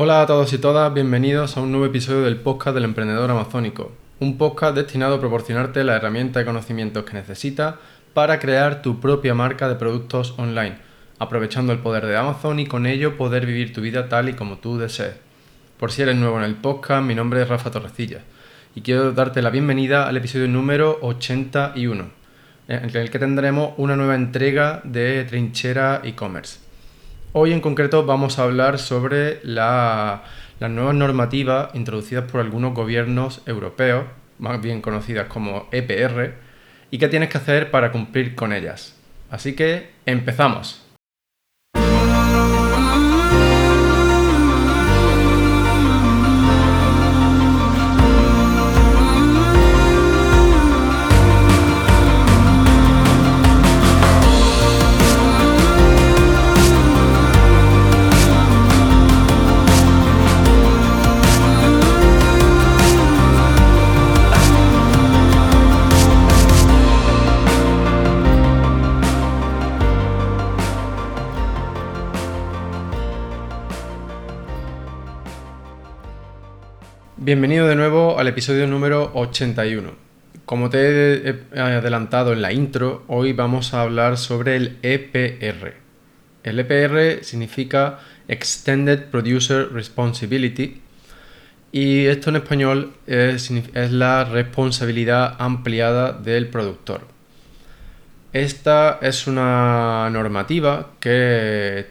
Hola a todos y todas, bienvenidos a un nuevo episodio del podcast del emprendedor amazónico, un podcast destinado a proporcionarte la herramienta y conocimientos que necesitas para crear tu propia marca de productos online, aprovechando el poder de Amazon y con ello poder vivir tu vida tal y como tú desees. Por si eres nuevo en el podcast, mi nombre es Rafa Torrecilla y quiero darte la bienvenida al episodio número 81, en el que tendremos una nueva entrega de Trinchera e-commerce. Hoy en concreto vamos a hablar sobre las nuevas normativas introducidas por algunos gobiernos europeos, más bien conocidas como EPR, y qué tienes que hacer para cumplir con ellas. Así que empezamos. Bienvenido de nuevo al episodio número 81. Como te he adelantado en la intro, hoy vamos a hablar sobre el EPR. El EPR significa Extended Producer Responsibility y esto en español es, la responsabilidad ampliada del productor. Esta es una normativa que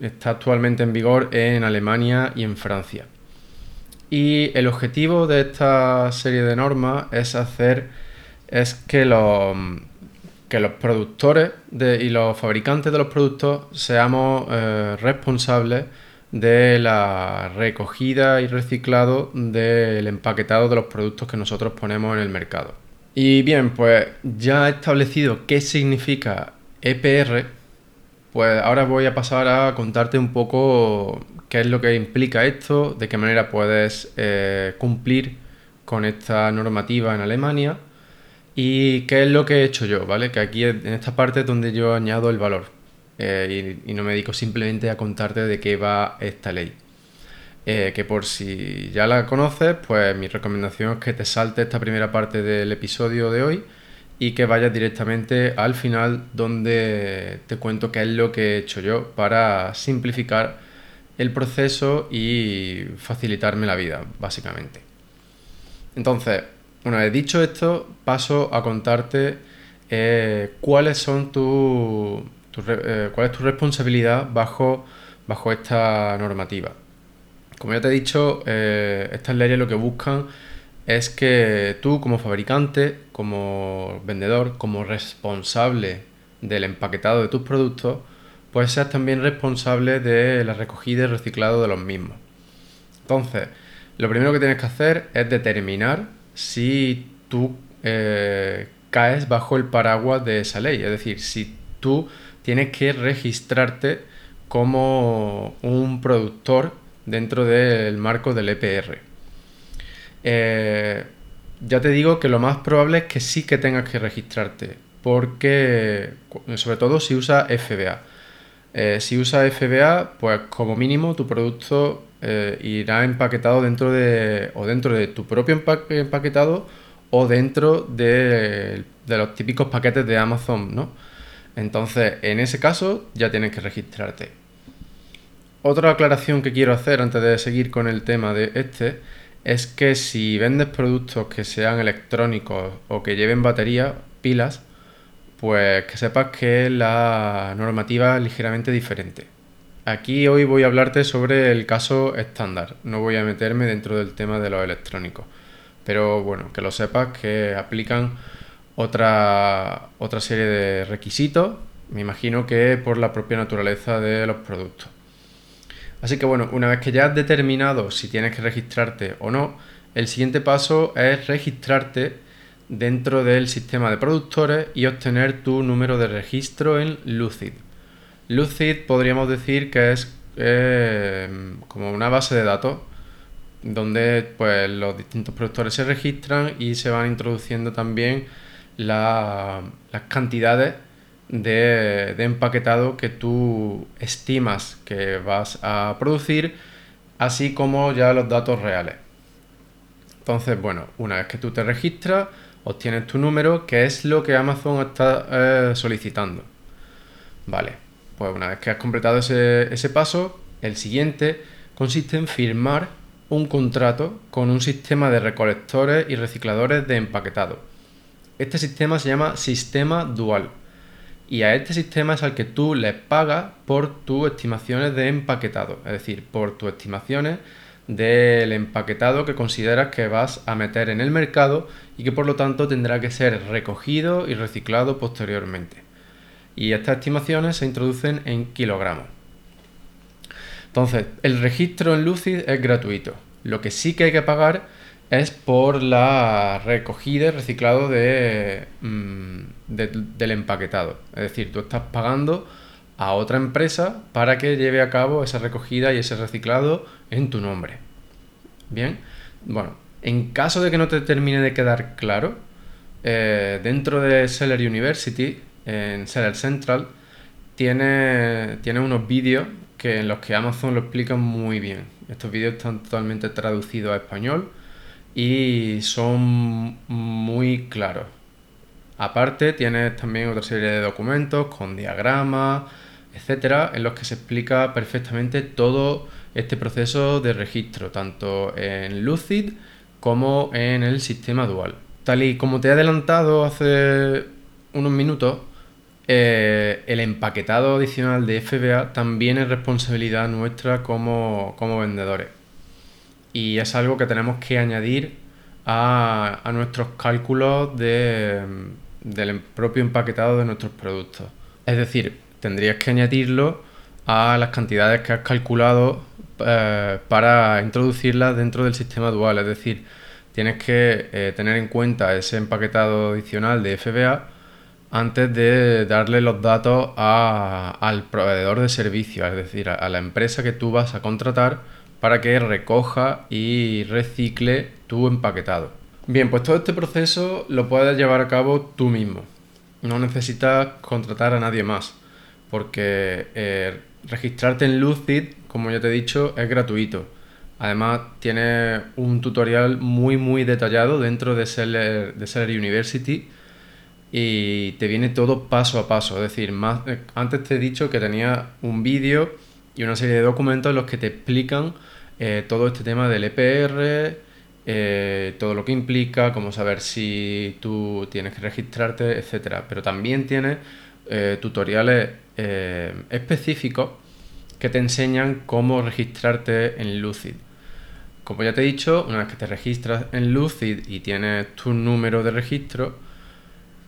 está actualmente en vigor en Alemania y en Francia. Y el objetivo de esta serie de normas es hacer es que los, que los productores y los fabricantes de los productos seamos eh, responsables de la recogida y reciclado del empaquetado de los productos que nosotros ponemos en el mercado. Y bien, pues ya establecido qué significa EPR, pues ahora voy a pasar a contarte un poco qué es lo que implica esto, de qué manera puedes eh, cumplir con esta normativa en Alemania y qué es lo que he hecho yo, ¿vale? Que aquí en esta parte es donde yo añado el valor eh, y, no me dedico simplemente a contarte de qué va esta ley. Eh, que por si ya la conoces, pues mi recomendación es que te salte esta primera parte del episodio de hoy y que vayas directamente al final donde te cuento qué es lo que he hecho yo para simplificar el proceso y facilitarme la vida, básicamente. Entonces, una vez dicho esto, paso a contarte eh, cuáles son tu, eh, cuál es tu responsabilidad bajo, bajo esta normativa. Como ya te he dicho, eh, estas leyes lo que buscan es que tú como fabricante, como vendedor, como responsable del empaquetado de tus productos, pues seas también responsable de la recogida y reciclado de los mismos. Entonces, lo primero que tienes que hacer es determinar si tú eh, caes bajo el paraguas de esa ley, es decir, si tú tienes que registrarte como un productor dentro del marco del EPR. Eh, ya te digo que lo más probable es que sí que tengas que registrarte, porque sobre todo si usa FBA. Eh, si usa FBA, pues como mínimo tu producto eh, irá empaquetado dentro de o dentro de tu propio empaquetado o dentro de, los típicos paquetes de Amazon, ¿no? Entonces, en ese caso ya tienes que registrarte. Otra aclaración que quiero hacer antes de seguir con el tema de este es que si vendes productos que sean electrónicos o que lleven batería, pilas, pues que sepas que la normativa es ligeramente diferente. Aquí hoy voy a hablarte sobre el caso estándar, no voy a meterme dentro del tema de los electrónicos, pero bueno, que lo sepas que aplican otra, otra serie de requisitos, me imagino que por la propia naturaleza de los productos. Así que bueno, una vez que ya has determinado si tienes que registrarte o no, el siguiente paso es registrarte dentro del sistema de productores y obtener tu número de registro en Lucid. Lucid podríamos decir que es eh, como una base de datos donde pues, los distintos productores se registran y se van introduciendo también las cantidades de, empaquetado que tú estimas que vas a producir así como ya los datos reales. Entonces, bueno, una vez que tú te registras, obtienes tu número, que es lo que Amazon está eh, solicitando. Vale, pues una vez que has completado ese, ese paso, el siguiente consiste en firmar un contrato con un sistema de recolectores y recicladores de empaquetado. Este sistema se llama sistema dual y a este sistema es al que tú le pagas por tus estimaciones de empaquetado, es decir, por tus estimaciones del empaquetado que consideras que vas a meter en el mercado y que por lo tanto tendrá que ser recogido y reciclado posteriormente. Y estas estimaciones se introducen en kilogramos. Entonces, el registro en Lucid es gratuito. Lo que sí que hay que pagar es por la recogida y reciclado de, mm, del empaquetado. Es decir, tú estás pagando a otra empresa para que lleve a cabo esa recogida y ese reciclado en tu nombre. Bien, bueno, en caso de que no te termine de quedar claro, eh, dentro de Seller University, en Seller Central, tiene, tiene unos vídeos que en los que Amazon lo explica muy bien. Estos vídeos están totalmente traducidos a español y son muy claros. Aparte, tienes también otra serie de documentos con diagramas, etcétera, en los que se explica perfectamente todo este proceso de registro, tanto en Lucid como en el sistema dual. Tal y como te he adelantado hace unos minutos, eh, el empaquetado adicional de FBA también es responsabilidad nuestra como, vendedores. Y es algo que tenemos que añadir a, nuestros cálculos del propio empaquetado de nuestros productos. Es decir, tendrías que añadirlo a las cantidades que has calculado eh, para introducirlas dentro del sistema dual. Es decir, tienes que eh, tener en cuenta ese empaquetado adicional de FBA antes de darle los datos al proveedor de servicio, es decir, a, la empresa que tú vas a contratar para que recoja y recicle tu empaquetado. Bien, pues todo este proceso lo puedes llevar a cabo tú mismo. No necesitas contratar a nadie más, porque eh, registrarte en Lucid, como ya te he dicho, es gratuito. Además, tiene un tutorial muy muy detallado dentro de Seller, University y te viene todo paso a paso. Es decir, más, eh, antes te he dicho que tenía un vídeo y una serie de documentos en los que te explican eh, todo este tema del EPR, eh, todo lo que implica, cómo saber si tú tienes que registrarte, etc. Pero también tiene tutoriales específicos que te enseñan cómo registrarte en Lucid. Como ya te he dicho, una vez que te registras en Lucid y tienes tu número de registro,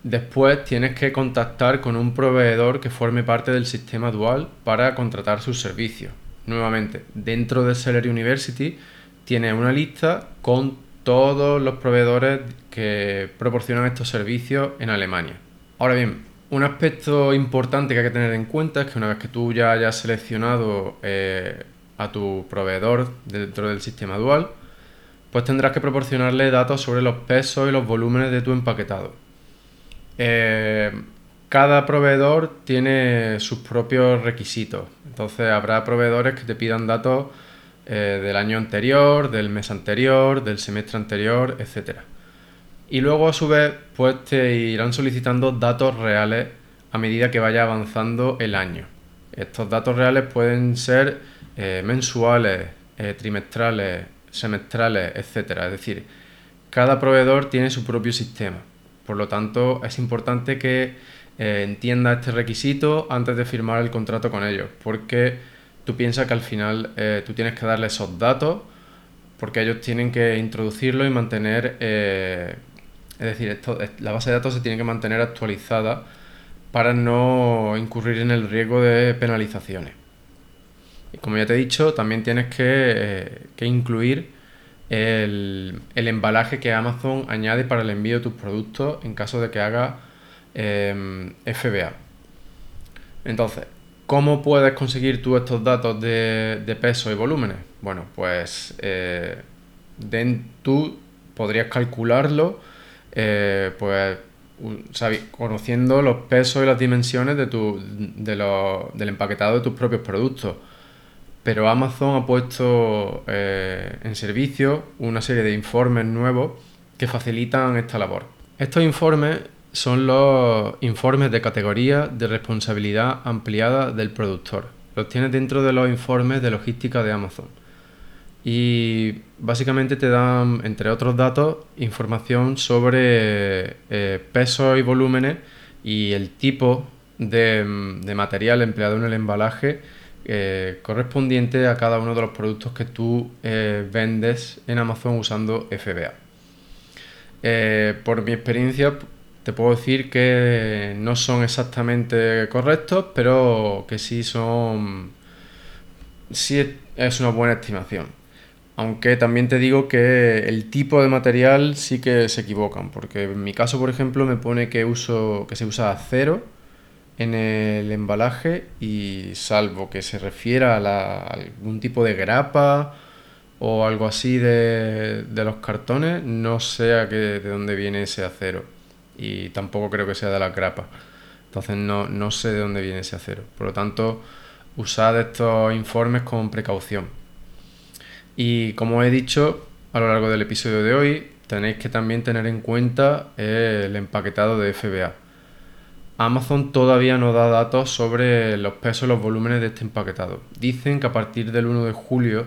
Después tienes que contactar con un proveedor que forme parte del sistema dual para contratar sus servicios. Nuevamente, dentro de Seller University tienes una lista con todos los proveedores que proporcionan estos servicios en Alemania. Ahora bien, un aspecto importante que hay que tener en cuenta es que una vez que tú ya hayas seleccionado eh, a tu proveedor dentro del sistema dual, pues tendrás que proporcionarle datos sobre los pesos y los volúmenes de tu empaquetado. Eh, cada proveedor tiene sus propios requisitos. Entonces habrá proveedores que te pidan datos eh, del año anterior, del mes anterior, del semestre anterior, etc. Y luego a su vez pues te irán solicitando datos reales a medida que vaya avanzando el año. Estos datos reales pueden ser eh, mensuales, trimestrales, semestrales, etc. Es decir, cada proveedor tiene su propio sistema. Por lo tanto, es importante que eh, entienda este requisito antes de firmar el contrato con ellos, porque tú piensas que al final eh, tú tienes que darle esos datos, porque ellos tienen que introducirlo y mantener, eh, es decir, la base de datos se tiene que mantener actualizada para no incurrir en el riesgo de penalizaciones. Y como ya te he dicho, también tienes que, que incluir el, embalaje que Amazon añade para el envío de tus productos en caso de que haga em, FBA. Entonces, ¿cómo puedes conseguir tú estos datos de, peso y volúmenes? Bueno, pues eh, tú podrías calcularlo eh, pues conociendo los pesos y las dimensiones de tu, del empaquetado de tus propios productos. Pero Amazon ha puesto eh, en servicio una serie de informes nuevos que facilitan esta labor. Estos informes son los informes de categoría de responsabilidad ampliada del productor. Los tienes dentro de los informes de logística de Amazon. Y básicamente te dan, entre otros datos, información sobre eh, pesos y volúmenes y el tipo de, material empleado en el embalaje eh, correspondiente a cada uno de los productos que tú eh, vendes en Amazon usando FBA. por mi experiencia, te puedo decir que no son exactamente correctos, pero que sí son. Sí es una buena estimación. Aunque también te digo que el tipo de material sí que se equivocan, porque en mi caso, por ejemplo, me pone que uso que se usa acero en el embalaje y salvo que se refiera a, algún tipo de grapa o algo así de, los cartones, no sé a qué, de dónde viene ese acero y tampoco creo que sea de la grapa. Entonces no, sé de dónde viene ese acero. Por lo tanto, usad estos informes con precaución. Y como he dicho a lo largo del episodio de hoy, tenéis que también tener en cuenta el empaquetado de FBA. Amazon todavía no da datos sobre los pesos y los volúmenes de este empaquetado. Dicen que a partir del 1 de julio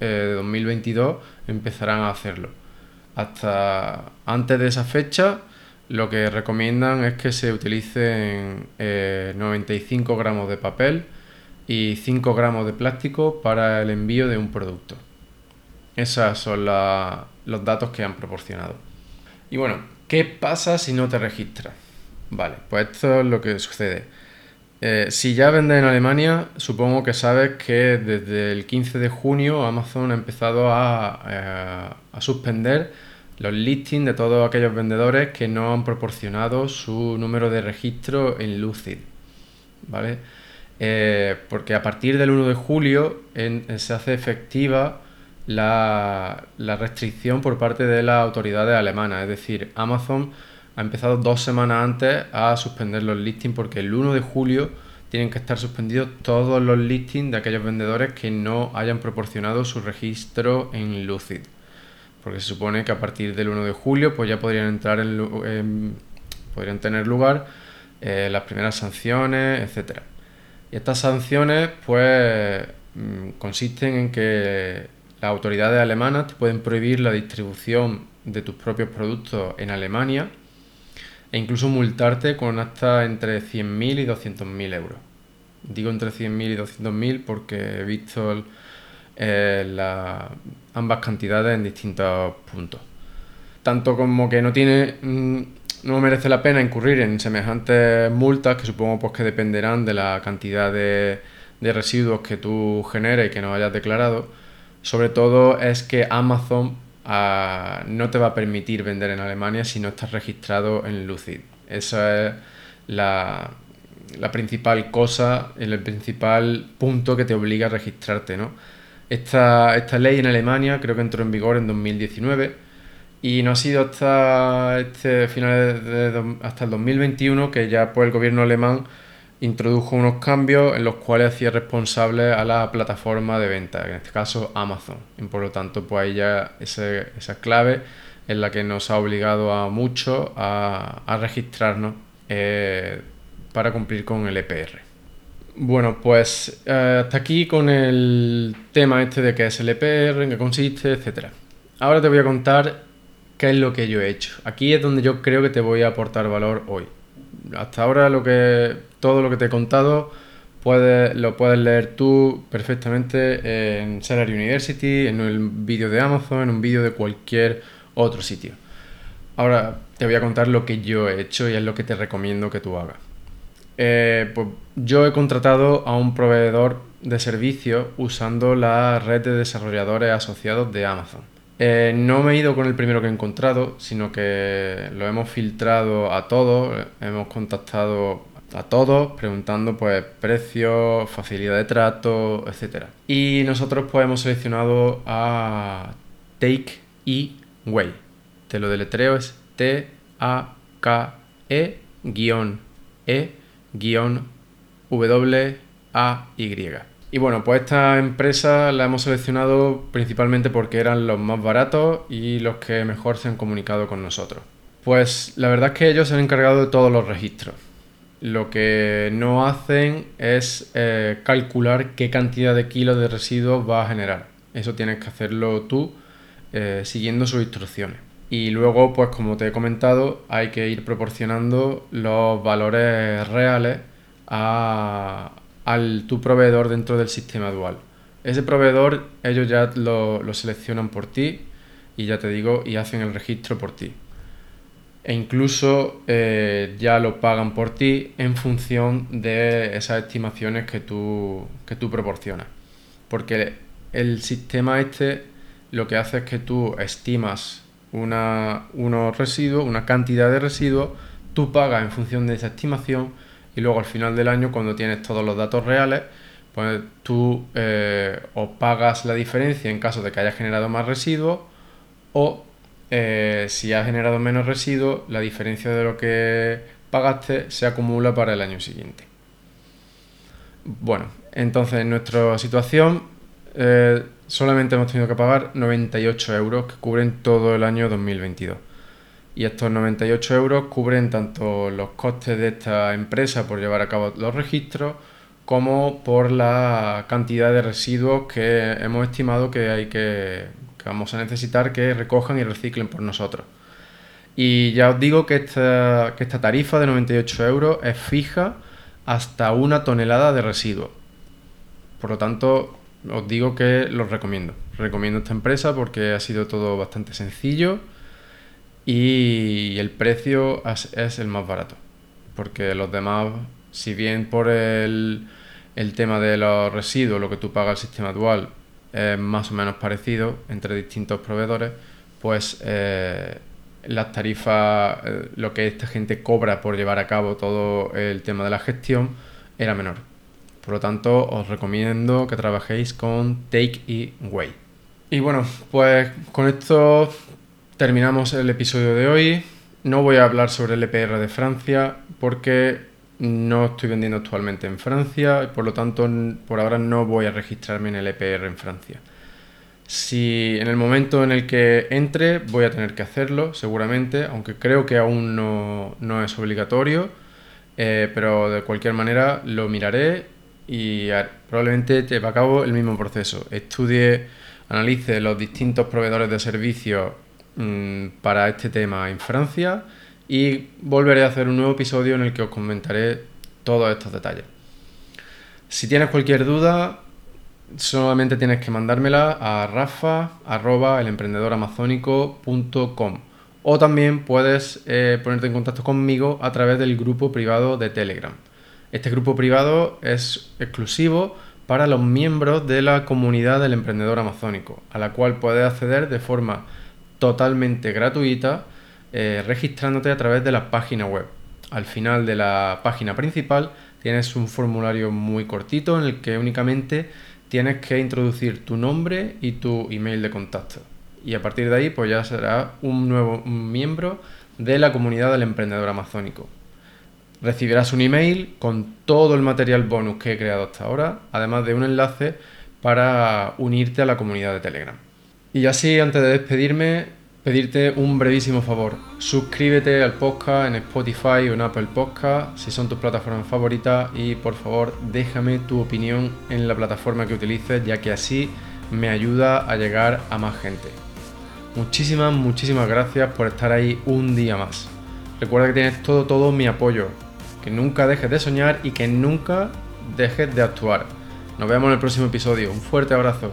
eh, de 2022 empezarán a hacerlo. Hasta antes de esa fecha lo que recomiendan es que se utilicen 95 eh, gramos de papel y 5 gramos de plástico para el envío de un producto. Esos son los datos que han proporcionado. Y bueno, ¿qué pasa si no te registras? Vale, pues esto es lo que sucede. Eh, si ya vendes en Alemania, supongo que sabes que desde el 15 de junio Amazon ha empezado a, eh, a suspender los listings de todos aquellos vendedores que no han proporcionado su número de registro en Lucid. ¿Vale? Eh, porque a partir del 1 de julio se hace efectiva la, restricción por parte de las autoridades alemanas. Es decir, Amazon ha empezado dos semanas antes a suspender los listings porque el 1 de julio tienen que estar suspendidos todos los listings de aquellos vendedores que no hayan proporcionado su registro en Lucid porque se supone que a partir del 1 de julio pues ya podrían entrar en, podrían tener lugar eh, las primeras sanciones, etcétera. Y estas sanciones pues mm, consisten en que las autoridades alemanas te pueden prohibir la distribución de tus propios productos en Alemania e incluso multarte con hasta entre 100.000 y 200.000 euros. Digo entre 100.000 y 200.000 porque he visto eh, ambas cantidades en distintos puntos. Tanto como que no tiene mm, no merece la pena incurrir en semejantes multas que supongo pues que dependerán de la cantidad de, residuos que tú generes y que no hayas declarado. Sobre todo es que Amazon no te va a permitir vender en Alemania si no estás registrado en Lucid. Esa es la, la principal cosa, el principal punto que te obliga a registrarte, ¿no? Esta, esta ley en Alemania creo que entró en vigor en 2019 y no ha sido hasta este final de, hasta el 2021 que ya pues, el gobierno alemán introdujo unos cambios en los cuales hacía responsable a la plataforma de venta, en este caso Amazon. Y por lo tanto, pues ahí ya esa clave es la que nos ha obligado a mucho a, registrarnos eh, para cumplir con el EPR. Bueno, pues eh, hasta aquí con el tema este de qué es el EPR, en qué consiste, etc. Ahora te voy a contar qué es lo que yo he hecho. Aquí es donde yo creo que te voy a aportar valor hoy. Hasta ahora todo lo que te he contado puedes, lo puedes leer tú perfectamente en Salary University, en el vídeo de Amazon, en un vídeo de cualquier otro sitio. Ahora te voy a contar lo que yo he hecho y es lo que te recomiendo que tú hagas. Eh, pues yo he contratado a un proveedor de servicios usando la red de desarrolladores asociados de Amazon. Eh, no me he ido con el primero que he encontrado, sino que lo hemos filtrado a todos, hemos contactado a todos preguntando pues precios, facilidad de trato, etc. Y nosotros pues hemos seleccionado a Take E Way. Te lo deletreo es T A K E E guion W-A-Y. Y bueno, pues esta empresa la hemos seleccionado principalmente porque eran los más baratos y los que mejor se han comunicado con nosotros. Pues la verdad es que ellos se han encargado de todos los registros. Lo que no hacen es eh, calcular qué cantidad de kilos de residuos va a generar. Eso tienes que hacerlo tú eh, siguiendo sus instrucciones. Y luego, pues como te he comentado, hay que ir proporcionando los valores reales a, al tu proveedor dentro del sistema dual. Ese proveedor ellos ya lo, seleccionan por ti y ya te digo, y hacen el registro por ti. E incluso eh, ya lo pagan por ti en función de esas estimaciones que tú, que tú proporcionas. Porque el sistema este lo que hace es que tú estimas una, unos residuos, una cantidad de residuos, tú pagas en función de esa estimación y luego al final del año cuando tienes todos los datos reales, pues tú eh, pagas la diferencia en caso de que hayas generado más residuos o eh, si has generado menos residuos, la diferencia de lo que pagaste se acumula para el año siguiente. Bueno, entonces en nuestra situación eh, solamente hemos tenido que pagar 98 euros que cubren todo el año 2022 y estos 98 euros cubren tanto los costes de esta empresa por llevar a cabo los registros como por la cantidad de residuos que hemos estimado que hay que, vamos a necesitar que recojan y reciclen por nosotros. Y ya os digo que esta, que esta tarifa de 98 euros es fija hasta una tonelada de residuos. Por lo tanto, os digo que los recomiendo. Recomiendo esta empresa porque ha sido todo bastante sencillo y el precio es, el más barato. Porque los demás, si bien por el, tema de los residuos, lo que tú pagas al sistema dual es más o menos parecido entre distintos proveedores, pues eh, las tarifas, eh, lo que esta gente cobra por llevar a cabo todo el tema de la gestión, era menor. Por lo tanto, os recomiendo que trabajéis con Take y Way. Y bueno, pues con esto terminamos el episodio de hoy. No voy a hablar sobre el EPR de Francia porque no estoy vendiendo actualmente en Francia y por lo tanto por ahora no voy a registrarme en el EPR en Francia. Si en el momento en el que entre voy a tener que hacerlo, seguramente, aunque creo que aún no, es obligatorio, eh, pero de cualquier manera lo miraré y probablemente lleve a cabo el mismo proceso. Estudie, analice los distintos proveedores de servicios Mm, para este tema en Francia y volveré a hacer un nuevo episodio en el que os comentaré todos estos detalles. Si tienes cualquier duda, solamente tienes que mandármela a rafa.elemprendedoramazónico.com o también puedes eh, ponerte en contacto conmigo a través del grupo privado de Telegram. Este grupo privado es exclusivo para los miembros de la comunidad del emprendedor amazónico, a la cual puedes acceder de forma totalmente gratuita eh, registrándote a través de la página web. Al final de la página principal tienes un formulario muy cortito en el que únicamente tienes que introducir tu nombre y tu email de contacto. Y a partir de ahí pues ya serás un nuevo miembro de la comunidad del emprendedor amazónico. Recibirás un email con todo el material bonus que he creado hasta ahora, además de un enlace para unirte a la comunidad de Telegram. Y así, antes de despedirme, pedirte un brevísimo favor. Suscríbete al podcast en Spotify o en Apple Podcast si son tus plataformas favoritas y por favor déjame tu opinión en la plataforma que utilices ya que así me ayuda a llegar a más gente. Muchísimas, muchísimas gracias por estar ahí un día más. Recuerda que tienes todo, todo mi apoyo. Que nunca dejes de soñar y que nunca dejes de actuar. Nos vemos en el próximo episodio. Un fuerte abrazo.